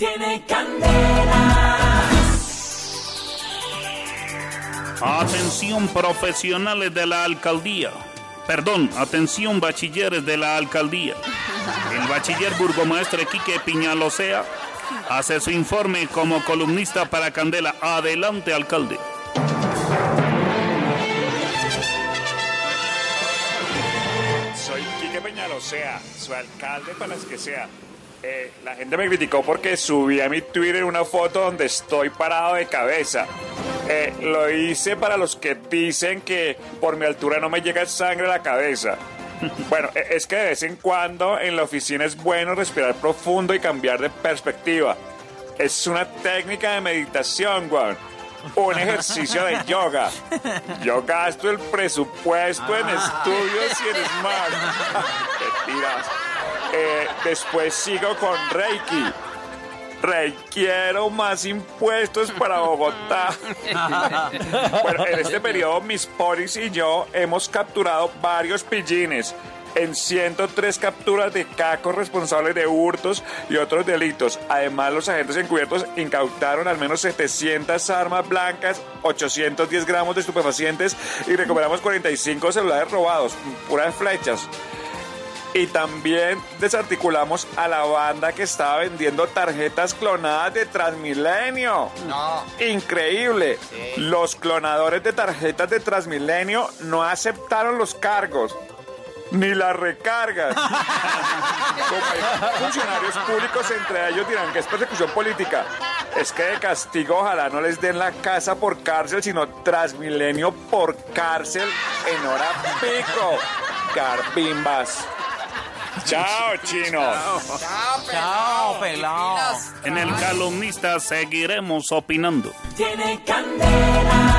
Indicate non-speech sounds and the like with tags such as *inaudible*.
Tiene candela. Atención profesionales de la alcaldía. Perdón, atención bachilleres de la alcaldía. El bachiller burgomaestre Quique Piñalosea hace su informe como columnista para Candela. Adelante, alcalde. Soy Quique Peñalosea, su alcalde para las que sea. Eh, la gente me criticó porque subí a mi Twitter una foto donde estoy parado de cabeza. Eh, lo hice para los que dicen que por mi altura no me llega sangre a la cabeza. *laughs* Bueno, eh, es que de vez en cuando en la oficina es bueno respirar profundo y cambiar de perspectiva. Es una técnica de meditación, weón. Un ejercicio de *laughs* yoga. Yo gasto el presupuesto en estudios y en Smart. *laughs* Mentiras. Eh, después sigo con Reiki. Requiero más impuestos para Bogotá. *laughs* bueno, en este periodo mis polis y yo hemos capturado varios pillines en 103 capturas de cacos responsables de hurtos y otros delitos. Además, los agentes encubiertos incautaron al menos 700 armas blancas, 810 gramos de estupefacientes y recuperamos 45 celulares robados, puras flechas. Y también desarticulamos a la banda que estaba vendiendo tarjetas clonadas de Transmilenio. No. Increíble. Los clonadores de tarjetas de Transmilenio no aceptaron los cargos. Ni las recargas. *laughs* Como hay funcionarios públicos, entre ellos dirán que es persecución política. Es que de castigo ojalá no les den la casa por cárcel, sino Transmilenio por cárcel en hora pico. Carpimbas. Chao, chino. Chao, pelado. En el calumnista seguiremos opinando. Tiene candela.